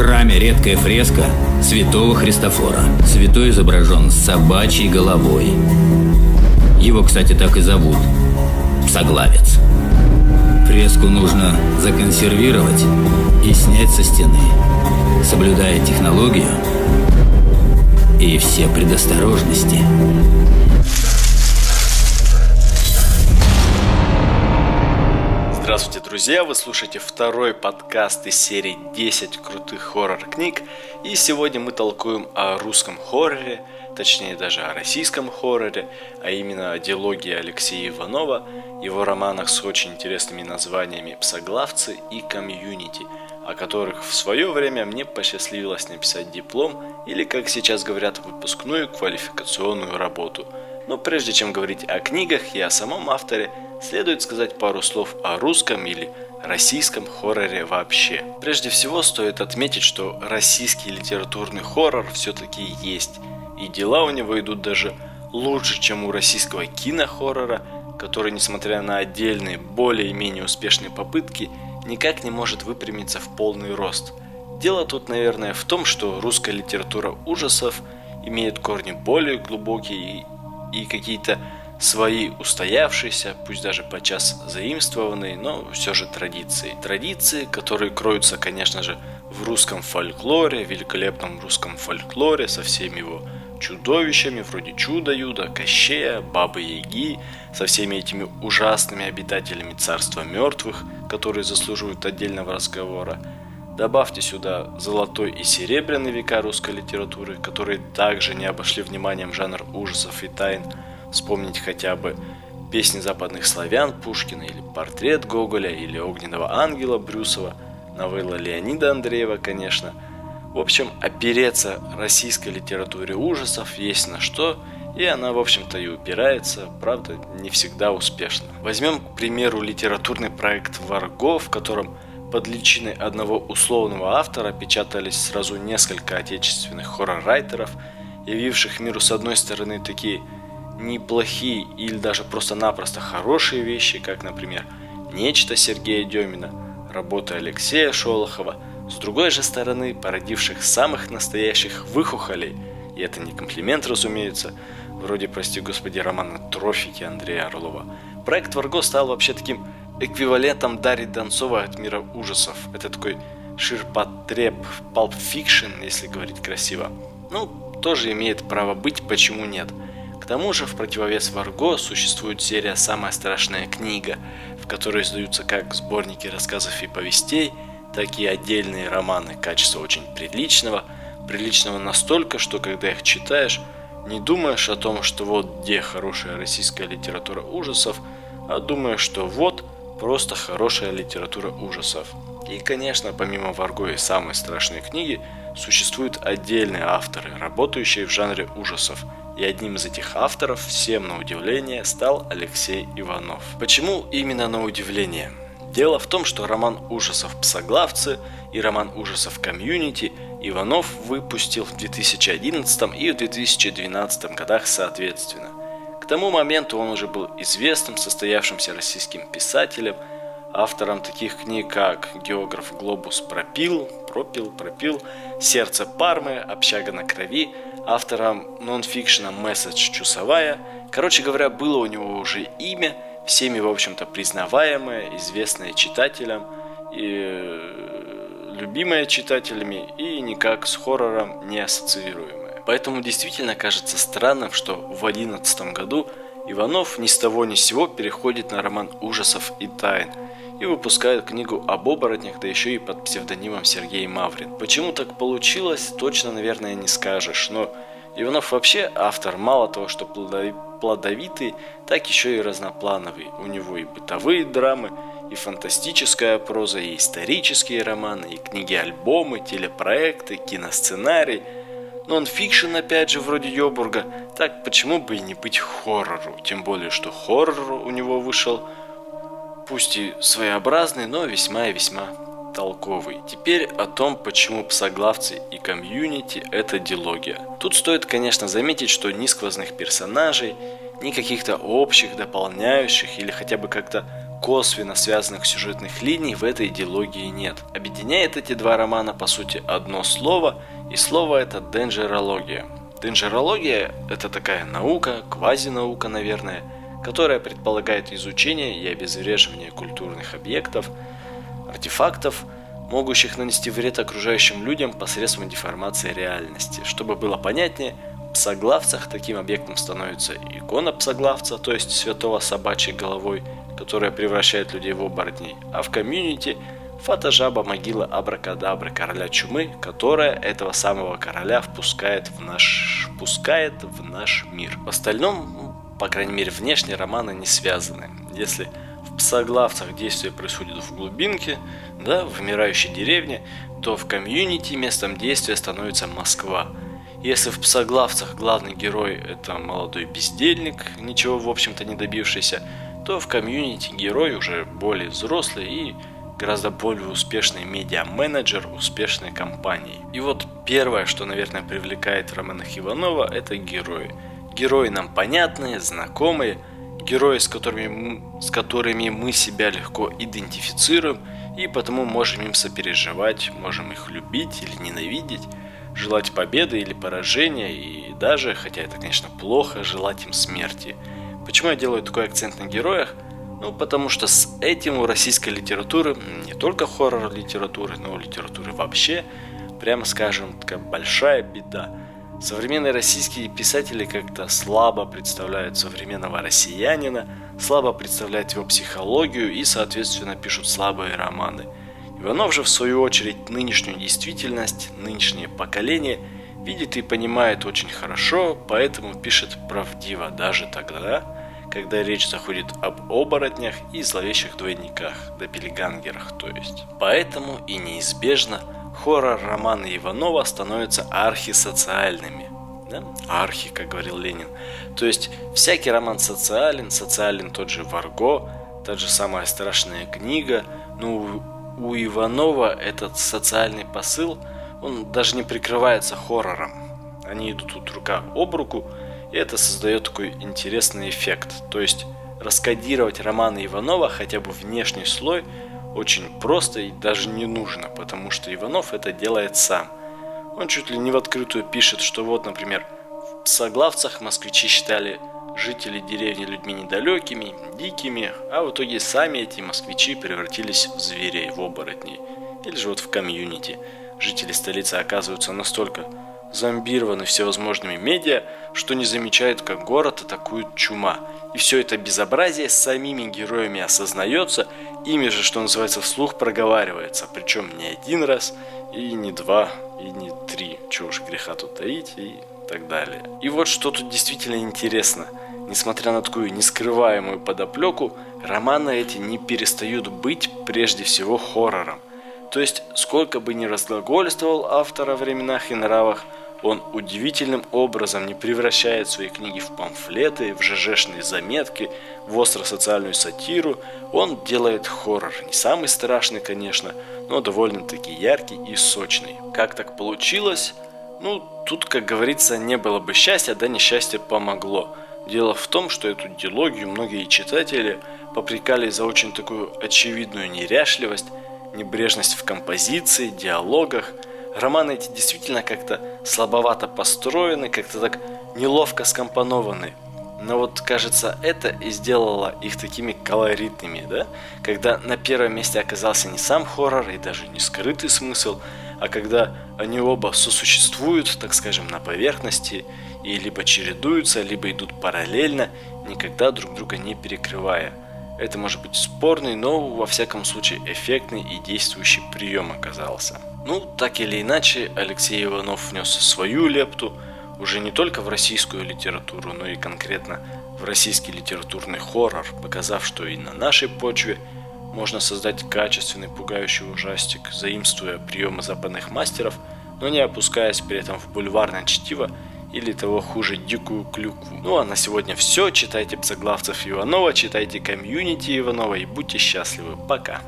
храме редкая фреска святого Христофора. Святой изображен с собачьей головой. Его, кстати, так и зовут – Псоглавец. Фреску нужно законсервировать и снять со стены, соблюдая технологию и все предосторожности. Здравствуйте, друзья! Вы слушаете второй подкаст из серии 10 крутых хоррор-книг. И сегодня мы толкуем о русском хорроре, точнее даже о российском хорроре, а именно о диалоге Алексея Иванова, его романах с очень интересными названиями «Псоглавцы» и «Комьюнити», о которых в свое время мне посчастливилось написать диплом или, как сейчас говорят, выпускную квалификационную работу. Но прежде чем говорить о книгах и о самом авторе – следует сказать пару слов о русском или российском хорроре вообще. Прежде всего стоит отметить, что российский литературный хоррор все-таки есть, и дела у него идут даже лучше, чем у российского кинохоррора, который, несмотря на отдельные, более-менее успешные попытки, никак не может выпрямиться в полный рост. Дело тут, наверное, в том, что русская литература ужасов имеет корни более глубокие и, и какие-то свои устоявшиеся, пусть даже подчас заимствованные, но все же традиции. Традиции, которые кроются, конечно же, в русском фольклоре, великолепном русском фольклоре со всеми его чудовищами, вроде Чуда-Юда, Кощея, Бабы-Яги, со всеми этими ужасными обитателями царства мертвых, которые заслуживают отдельного разговора. Добавьте сюда золотой и серебряный века русской литературы, которые также не обошли вниманием жанр ужасов и тайн – Вспомнить хотя бы песни западных славян Пушкина или портрет Гоголя или огненного ангела Брюсова, новелла Леонида Андреева, конечно. В общем, опереться российской литературе ужасов есть на что, и она, в общем-то, и упирается, правда, не всегда успешно. Возьмем, к примеру, литературный проект «Варго», в котором под личиной одного условного автора печатались сразу несколько отечественных хоррор-райтеров, явивших миру с одной стороны такие неплохие или даже просто-напросто хорошие вещи, как, например, «Нечто» Сергея Демина, работы Алексея Шолохова, с другой же стороны, породивших самых настоящих выхухолей, и это не комплимент, разумеется, вроде, прости господи, романа «Трофики» Андрея Орлова. Проект «Варго» стал вообще таким эквивалентом Дарьи Донцова от мира ужасов. Это такой ширпотреб, pulp fiction, если говорить красиво. Ну, тоже имеет право быть, почему нет – тому же, в противовес Варго существует серия «Самая страшная книга», в которой издаются как сборники рассказов и повестей, так и отдельные романы качества очень приличного, приличного настолько, что когда их читаешь, не думаешь о том, что вот где хорошая российская литература ужасов, а думаешь, что вот просто хорошая литература ужасов. И, конечно, помимо Варго и самой страшной книги, существуют отдельные авторы, работающие в жанре ужасов – и одним из этих авторов, всем на удивление, стал Алексей Иванов. Почему именно на удивление? Дело в том, что роман ужасов «Псоглавцы» и роман ужасов «Комьюнити» Иванов выпустил в 2011 и в 2012 годах соответственно. К тому моменту он уже был известным состоявшимся российским писателем, автором таких книг, как «Географ Глобус пропил», «Пропил», «Пропил», «Сердце Пармы», «Общага на крови», автором нонфикшена «Месседж Чусовая». Короче говоря, было у него уже имя, всеми, в общем-то, признаваемое, известное читателям, и э, любимое читателями, и никак с хоррором не ассоциируемое. Поэтому действительно кажется странным, что в 2011 году Иванов ни с того ни с сего переходит на роман ужасов и тайн и выпускает книгу об оборотнях, да еще и под псевдонимом Сергей Маврин. Почему так получилось, точно, наверное, не скажешь, но Иванов вообще автор мало того, что плодовитый, так еще и разноплановый. У него и бытовые драмы, и фантастическая проза, и исторические романы, и книги-альбомы, телепроекты, киносценарий – нон-фикшн, опять же, вроде Йобурга. Так почему бы и не быть хоррору? Тем более, что хоррор у него вышел, пусть и своеобразный, но весьма и весьма толковый. Теперь о том, почему псоглавцы и комьюнити – это дилогия. Тут стоит, конечно, заметить, что ни сквозных персонажей, ни каких-то общих, дополняющих или хотя бы как-то косвенно связанных сюжетных линий в этой идеологии нет. Объединяет эти два романа по сути одно слово, и слово это денджерология. Денджерология – это такая наука, квазинаука, наверное, которая предполагает изучение и обезвреживание культурных объектов, артефактов, могущих нанести вред окружающим людям посредством деформации реальности. Чтобы было понятнее, в псоглавцах таким объектом становится икона псоглавца, то есть святого собачьей головой, которая превращает людей в оборотней, а в комьюнити – фотожаба могила Абракадабры, короля чумы, которая этого самого короля впускает в наш, впускает в наш мир. В остальном, по крайней мере, внешне романы не связаны. Если в псоглавцах действие происходит в глубинке, да, в умирающей деревне, то в комьюнити местом действия становится Москва. Если в псоглавцах главный герой это молодой бездельник, ничего в общем-то не добившийся, то в комьюнити герой уже более взрослый и гораздо более успешный медиа-менеджер успешной компании. И вот первое, что, наверное, привлекает в романах Иванова, это герои. Герои нам понятные, знакомые, герои, с которыми, с которыми мы себя легко идентифицируем, и потому можем им сопереживать, можем их любить или ненавидеть, желать победы или поражения, и даже, хотя это, конечно, плохо, желать им смерти. Почему я делаю такой акцент на героях – ну, потому что с этим у российской литературы, не только хоррор-литературы, но и литературы вообще, прямо скажем, такая большая беда. Современные российские писатели как-то слабо представляют современного россиянина, слабо представляют его психологию и, соответственно, пишут слабые романы. Иванов же, в свою очередь, нынешнюю действительность, нынешнее поколение видит и понимает очень хорошо, поэтому пишет правдиво даже тогда, когда речь заходит об оборотнях и зловещих двойниках, допелегангерах то есть. Поэтому и неизбежно хоррор-романы Иванова становятся архисоциальными. Да? Архи, как говорил Ленин. То есть всякий роман социален, социален тот же Варго, та же самая страшная книга, но у, Иванова этот социальный посыл, он даже не прикрывается хоррором. Они идут тут рука об руку, и это создает такой интересный эффект. То есть раскодировать романы Иванова хотя бы внешний слой очень просто и даже не нужно, потому что Иванов это делает сам. Он чуть ли не в открытую пишет, что вот, например, в соглавцах москвичи считали жителей деревни людьми недалекими, дикими, а в итоге сами эти москвичи превратились в зверей, в оборотней. Или же вот в комьюнити. Жители столицы оказываются настолько зомбированы всевозможными медиа, что не замечают, как город атакует чума. И все это безобразие самими героями осознается, ими же, что называется, вслух проговаривается. Причем не один раз, и не два, и не три. Чего уж греха тут таить, и так далее. И вот что тут действительно интересно. Несмотря на такую нескрываемую подоплеку, романы эти не перестают быть прежде всего хоррором. То есть, сколько бы ни разглагольствовал автор о временах и нравах, он удивительным образом не превращает свои книги в памфлеты, в ЖЖшные заметки, в остро-социальную сатиру. Он делает хоррор. Не самый страшный, конечно, но довольно-таки яркий и сочный. Как так получилось? Ну, тут, как говорится, не было бы счастья, да несчастье помогло. Дело в том, что эту диалогию многие читатели попрекали за очень такую очевидную неряшливость, небрежность в композиции, диалогах – романы эти действительно как-то слабовато построены, как-то так неловко скомпонованы. Но вот, кажется, это и сделало их такими колоритными, да? Когда на первом месте оказался не сам хоррор и даже не скрытый смысл, а когда они оба сосуществуют, так скажем, на поверхности, и либо чередуются, либо идут параллельно, никогда друг друга не перекрывая. Это может быть спорный, но во всяком случае эффектный и действующий прием оказался. Ну, так или иначе, Алексей Иванов внес свою лепту уже не только в российскую литературу, но и конкретно в российский литературный хоррор, показав, что и на нашей почве можно создать качественный пугающий ужастик, заимствуя приемы западных мастеров, но не опускаясь при этом в бульварное чтиво или того хуже дикую клюкву. Ну а на сегодня все. Читайте псоглавцев Иванова, читайте комьюнити Иванова и будьте счастливы. Пока.